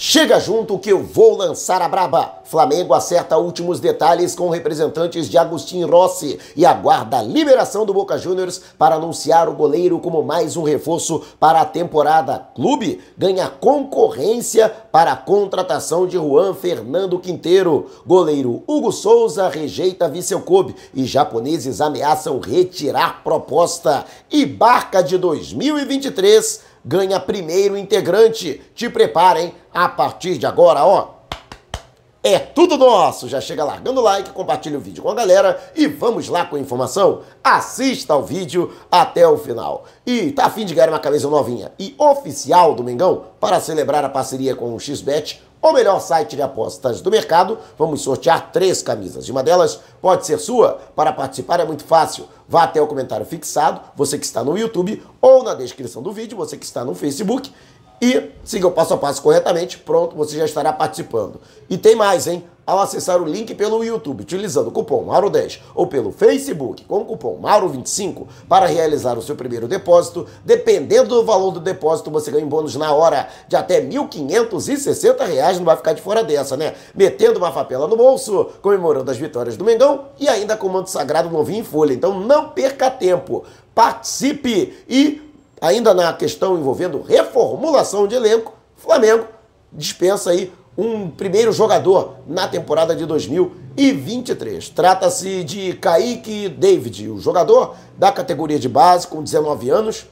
Chega junto que eu vou lançar a braba. Flamengo acerta últimos detalhes com representantes de Agostinho Rossi e aguarda a liberação do Boca Juniors para anunciar o goleiro como mais um reforço para a temporada. Clube ganha concorrência para a contratação de Juan Fernando Quinteiro. Goleiro Hugo Souza rejeita Vissel Kobe e japoneses ameaçam retirar proposta. E Barca de 2023 ganha primeiro integrante. Te preparem a partir de agora, ó. É tudo nosso! Já chega largando o like, compartilha o vídeo com a galera e vamos lá com a informação? Assista ao vídeo até o final. E tá afim de ganhar uma camisa novinha e oficial do Mengão para celebrar a parceria com o XBET? o melhor site de apostas do mercado, vamos sortear três camisas. Uma delas pode ser sua. Para participar é muito fácil. Vá até o comentário fixado, você que está no YouTube, ou na descrição do vídeo, você que está no Facebook, e siga o passo a passo corretamente. Pronto, você já estará participando. E tem mais, hein? ao acessar o link pelo YouTube utilizando o cupom MAURO10 ou pelo Facebook com o cupom MAURO25 para realizar o seu primeiro depósito, dependendo do valor do depósito, você ganha um bônus na hora de até R$ 1.560, não vai ficar de fora dessa, né? Metendo uma papela no bolso, comemorando as vitórias do Mengão e ainda com o manto sagrado novinho em folha. Então não perca tempo, participe e ainda na questão envolvendo reformulação de elenco, Flamengo dispensa aí um primeiro jogador na temporada de 2023. Trata-se de Kaique David, o jogador da categoria de base com 19 anos,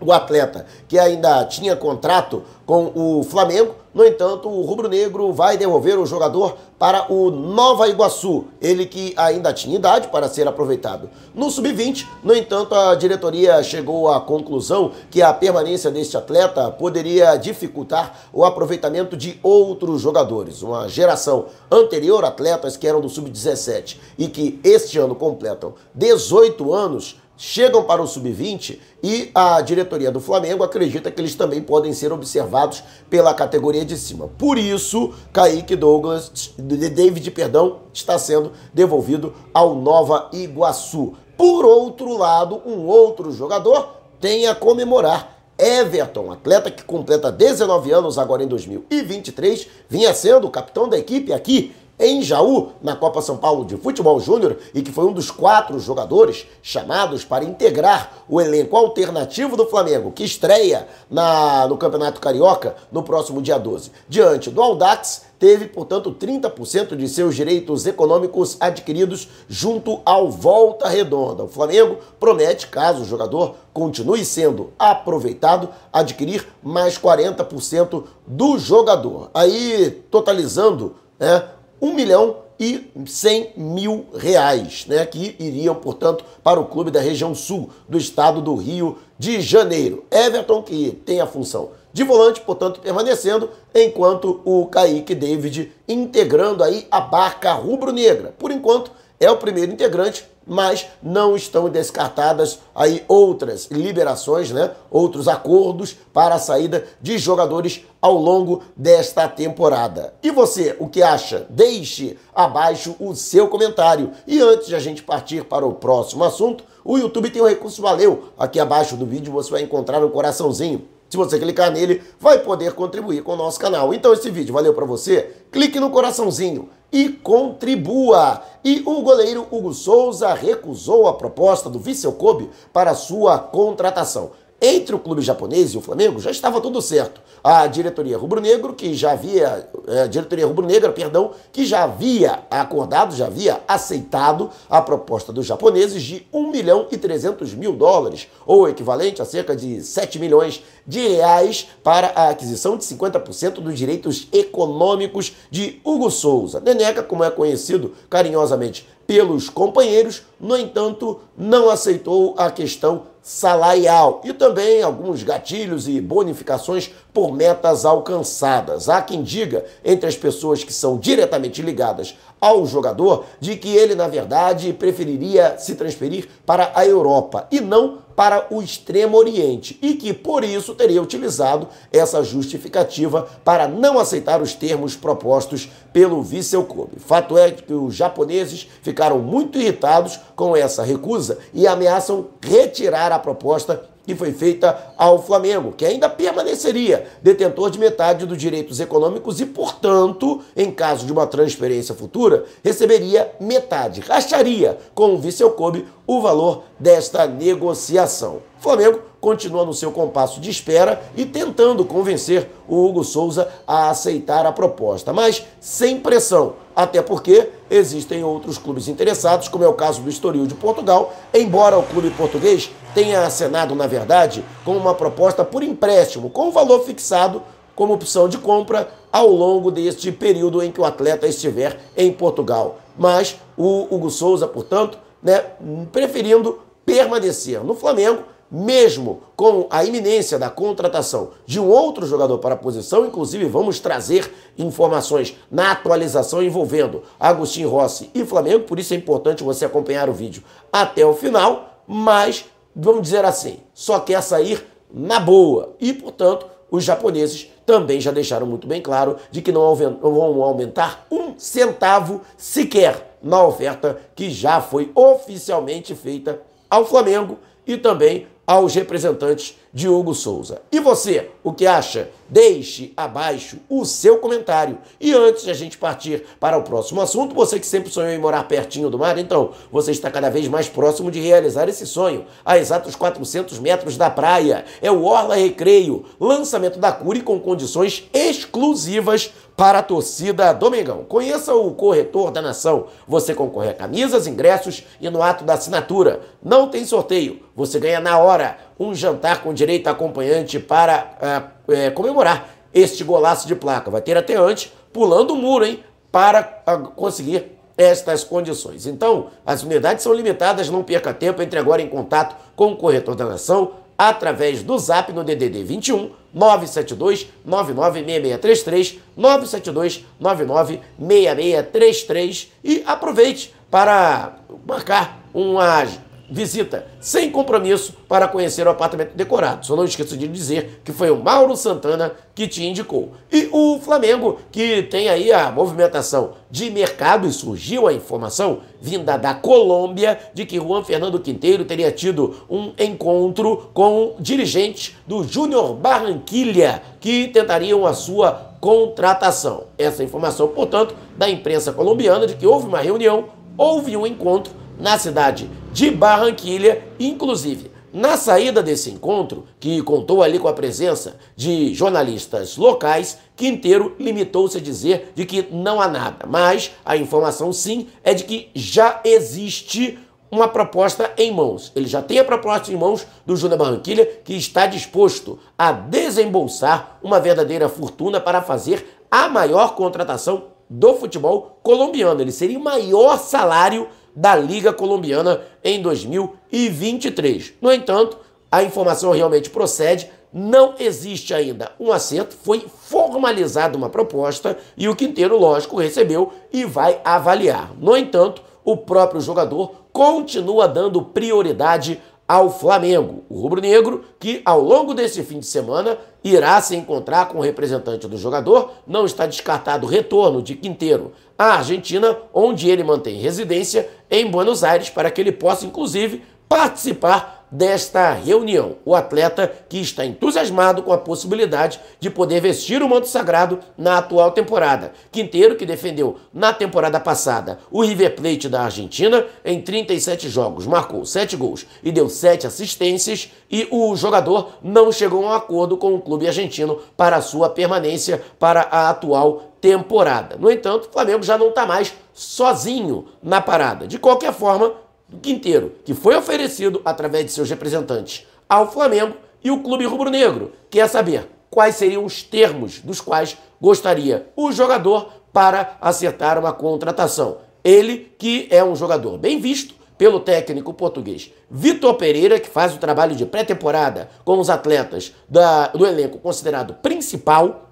o atleta que ainda tinha contrato com o Flamengo. No entanto, o rubro-negro vai devolver o jogador para o Nova Iguaçu, ele que ainda tinha idade para ser aproveitado. No sub-20, no entanto, a diretoria chegou à conclusão que a permanência deste atleta poderia dificultar o aproveitamento de outros jogadores. Uma geração anterior, atletas que eram do sub-17 e que este ano completam 18 anos, chegam para o sub-20 e a diretoria do Flamengo acredita que eles também podem ser observados pela categoria de cima. Por isso, Kaique Douglas, David, perdão, está sendo devolvido ao Nova Iguaçu. Por outro lado, um outro jogador tem a comemorar. Everton, atleta que completa 19 anos agora em 2023, vinha sendo o capitão da equipe aqui em Jaú, na Copa São Paulo de Futebol Júnior, e que foi um dos quatro jogadores chamados para integrar o elenco alternativo do Flamengo, que estreia na, no Campeonato Carioca no próximo dia 12. Diante do Aldax, teve, portanto, 30% de seus direitos econômicos adquiridos junto ao Volta Redonda. O Flamengo promete, caso o jogador continue sendo aproveitado, adquirir mais 40% do jogador. Aí, totalizando, né, 1 milhão e 100 mil reais, né, que iriam, portanto, para o clube da região sul do estado do Rio de Janeiro. Everton, que tem a função de volante, portanto, permanecendo, enquanto o Kaique David integrando aí a barca rubro-negra. Por enquanto, é o primeiro integrante mas não estão descartadas aí outras liberações, né? Outros acordos para a saída de jogadores ao longo desta temporada. E você, o que acha? Deixe abaixo o seu comentário. E antes de a gente partir para o próximo assunto, o YouTube tem um recurso valeu. Aqui abaixo do vídeo você vai encontrar um coraçãozinho. Se você clicar nele, vai poder contribuir com o nosso canal. Então esse vídeo valeu para você? Clique no coraçãozinho e contribua. E o goleiro Hugo Souza recusou a proposta do Vissel Kobe para sua contratação. Entre o clube japonês e o Flamengo já estava tudo certo. A diretoria rubro-negro que já havia, é, a diretoria rubro-negra, perdão, que já havia acordado, já havia aceitado a proposta dos japoneses de 1 milhão e 300 mil dólares, ou equivalente a cerca de 7 milhões de reais para a aquisição de 50% dos direitos econômicos de Hugo Souza. Neneca, como é conhecido carinhosamente pelos companheiros, no entanto, não aceitou a questão salarial e também alguns gatilhos e bonificações por metas alcançadas. Há quem diga, entre as pessoas que são diretamente ligadas ao jogador, de que ele, na verdade, preferiria se transferir para a Europa e não para o Extremo Oriente e que por isso teria utilizado essa justificativa para não aceitar os termos propostos pelo Vissel Kobe. Fato é que os japoneses ficaram muito irritados com essa recusa e ameaçam retirar a proposta que foi feita ao Flamengo, que ainda permaneceria detentor de metade dos direitos econômicos e, portanto, em caso de uma transferência futura, receberia metade, racharia com o Vissel Kobe o valor desta negociação. O Flamengo continua no seu compasso de espera e tentando convencer o Hugo Souza a aceitar a proposta, mas sem pressão, até porque existem outros clubes interessados, como é o caso do Estoril de Portugal, embora o clube português tenha acenado, na verdade, com uma proposta por empréstimo, com valor fixado como opção de compra ao longo deste período em que o atleta estiver em Portugal. Mas o Hugo Souza, portanto, né, preferindo permanecer no Flamengo mesmo com a iminência da contratação de um outro jogador para a posição, inclusive vamos trazer informações na atualização envolvendo Agostinho Rossi e Flamengo, por isso é importante você acompanhar o vídeo até o final, mas vamos dizer assim, só quer sair na boa. E, portanto, os japoneses também já deixaram muito bem claro de que não vão aumentar um centavo sequer na oferta que já foi oficialmente feita ao Flamengo e também aos representantes de Hugo Souza. E você, o que acha? Deixe abaixo o seu comentário. E antes de a gente partir para o próximo assunto, você que sempre sonhou em morar pertinho do mar, então você está cada vez mais próximo de realizar esse sonho. A exatos 400 metros da praia. É o Orla Recreio, lançamento da Cure com condições exclusivas para a torcida Domingão. Conheça o corretor da nação. Você concorre a camisas, ingressos e no ato da assinatura. Não tem sorteio. Você ganha na hora um jantar com direito a acompanhante para é, comemorar este golaço de placa. Vai ter até antes, pulando o muro, hein? Para uh, conseguir estas condições. Então, as unidades são limitadas, não perca tempo, entre agora em contato com o corretor da nação através do zap no DDD 21 972 996633 972 996633 e aproveite para marcar uma visita sem compromisso para conhecer o apartamento decorado. Só não esqueço de dizer que foi o Mauro Santana que te indicou. E o Flamengo, que tem aí a movimentação de mercado e surgiu a informação vinda da Colômbia de que Juan Fernando Quinteiro teria tido um encontro com dirigentes do Júnior Barranquilha que tentariam a sua contratação. Essa informação, portanto, da imprensa colombiana de que houve uma reunião, houve um encontro na cidade de Barranquilha, inclusive. Na saída desse encontro, que contou ali com a presença de jornalistas locais, Quinteiro limitou-se a dizer de que não há nada, mas a informação sim é de que já existe uma proposta em mãos. Ele já tem a proposta em mãos do Júnior Barranquilha, que está disposto a desembolsar uma verdadeira fortuna para fazer a maior contratação do futebol colombiano. Ele seria o maior salário da Liga Colombiana em 2023. No entanto, a informação realmente procede, não existe ainda um acerto, foi formalizada uma proposta e o Quinteiro, lógico, recebeu e vai avaliar. No entanto, o próprio jogador continua dando prioridade ao Flamengo. O rubro-negro, que ao longo desse fim de semana irá se encontrar com o representante do jogador, não está descartado o retorno de Quinteiro à Argentina, onde ele mantém residência em Buenos Aires, para que ele possa, inclusive, participar desta reunião. O atleta que está entusiasmado com a possibilidade de poder vestir o manto sagrado na atual temporada. Quinteiro, que defendeu na temporada passada o River Plate da Argentina, em 37 jogos, marcou 7 gols e deu 7 assistências, e o jogador não chegou a um acordo com o clube argentino para sua permanência para a atual temporada. No entanto, o Flamengo já não está mais sozinho na parada. De qualquer forma, Quinteiro, que foi oferecido através de seus representantes ao Flamengo e o clube rubro-negro quer saber quais seriam os termos dos quais gostaria o jogador para acertar uma contratação. Ele que é um jogador bem visto pelo técnico português Vitor Pereira, que faz o trabalho de pré-temporada com os atletas da, do elenco considerado principal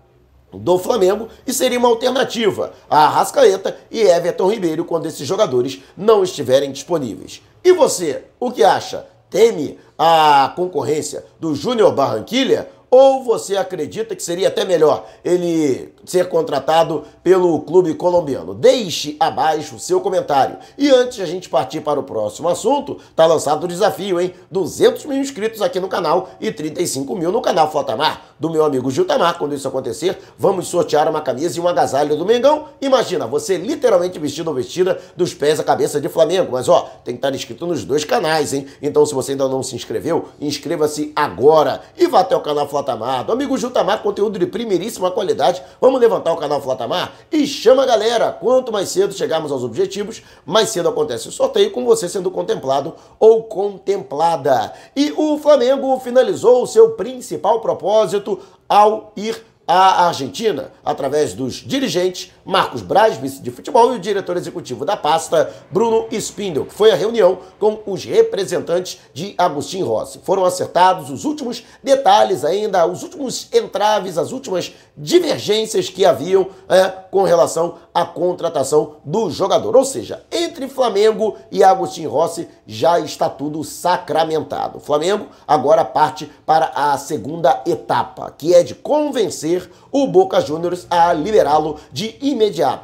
do Flamengo e seria uma alternativa a Arrascaeta e Everton Ribeiro quando esses jogadores não estiverem disponíveis. E você, o que acha? Teme a concorrência do Júnior Barranquilha Ou você acredita que seria até melhor ele ser contratado pelo clube colombiano? Deixe abaixo o seu comentário. E antes de a gente partir para o próximo assunto, tá lançado o desafio, hein? 200 mil inscritos aqui no canal e 35 mil no canal Flotamar, do meu amigo Gil Tamar. Quando isso acontecer, vamos sortear uma camisa e um agasalho do Mengão. Imagina, você literalmente vestido ou vestida dos pés à cabeça de Flamengo. Mas ó, tem que estar inscrito nos dois canais, hein? Então se você ainda não se inscreveu, inscreva-se agora e vá até o canal Flotamar Flatamar, do amigo Jutamar, conteúdo de primeiríssima qualidade. Vamos levantar o canal Flatamar e chama a galera. Quanto mais cedo chegarmos aos objetivos, mais cedo acontece o sorteio com você sendo contemplado ou contemplada. E o Flamengo finalizou o seu principal propósito ao ir à Argentina, através dos dirigentes Marcos Braz, vice de futebol, e o diretor executivo da pasta, Bruno Spindel, que foi a reunião com os representantes de Agostinho Rossi. Foram acertados os últimos detalhes ainda, os últimos entraves, as últimas divergências que haviam é, com relação à contratação do jogador. Ou seja, entre Flamengo e Agostinho Rossi já está tudo sacramentado. Flamengo agora parte para a segunda etapa, que é de convencer o Boca Juniors a liberá-lo de imediato,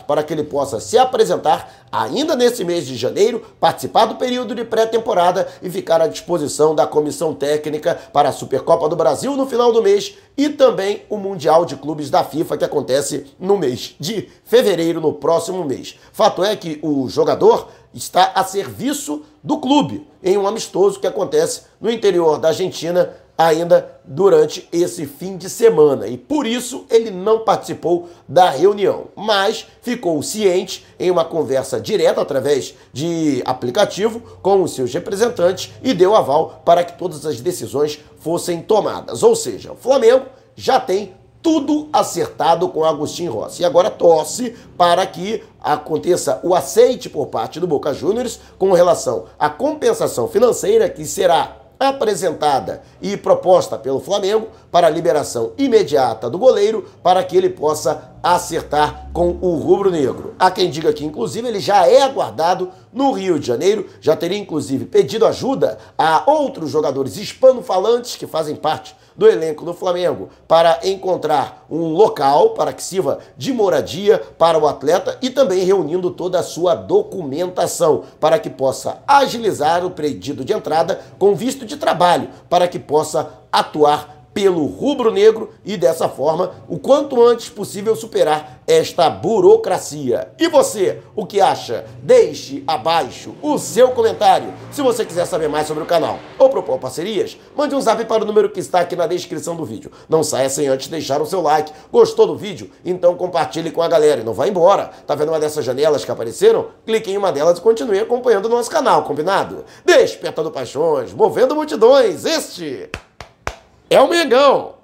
para que ele possa se apresentar ainda nesse mês de janeiro, participar do período de pré-temporada e ficar à disposição da comissão técnica para a Supercopa do Brasil no final do mês e também o Mundial de Clubes da FIFA que acontece no mês de fevereiro, no próximo mês. Fato é que o jogador está a serviço do clube em um amistoso que acontece no interior da Argentina ainda durante esse fim de semana e por isso ele não participou da reunião, mas ficou ciente em uma conversa direta através de aplicativo com os seus representantes e deu aval para que todas as decisões fossem tomadas. Ou seja, o Flamengo já tem tudo acertado com Agostinho Rossi. E agora torce para que aconteça o aceite por parte do Boca Juniors com relação à compensação financeira que será apresentada e proposta pelo Flamengo para a liberação imediata do goleiro para que ele possa acertar com o rubro-negro. Há quem diga que, inclusive, ele já é aguardado no Rio de Janeiro, já teria, inclusive, pedido ajuda a outros jogadores hispano-falantes que fazem parte do elenco do Flamengo para encontrar um local para que sirva de moradia para o atleta e também reunindo toda a sua documentação para que possa agilizar o pedido de entrada com visto de trabalho, para que possa atuar pelo rubro-negro e dessa forma, o quanto antes possível superar esta burocracia. E você, o que acha? Deixe abaixo o seu comentário. Se você quiser saber mais sobre o canal ou propor parcerias, mande um zap para o número que está aqui na descrição do vídeo. Não saia sem antes deixar o seu like. Gostou do vídeo? Então compartilhe com a galera e não vá embora. Tá vendo uma dessas janelas que apareceram? Clique em uma delas e continue acompanhando o nosso canal, combinado? Despertando paixões, movendo multidões. Este é o Mengão.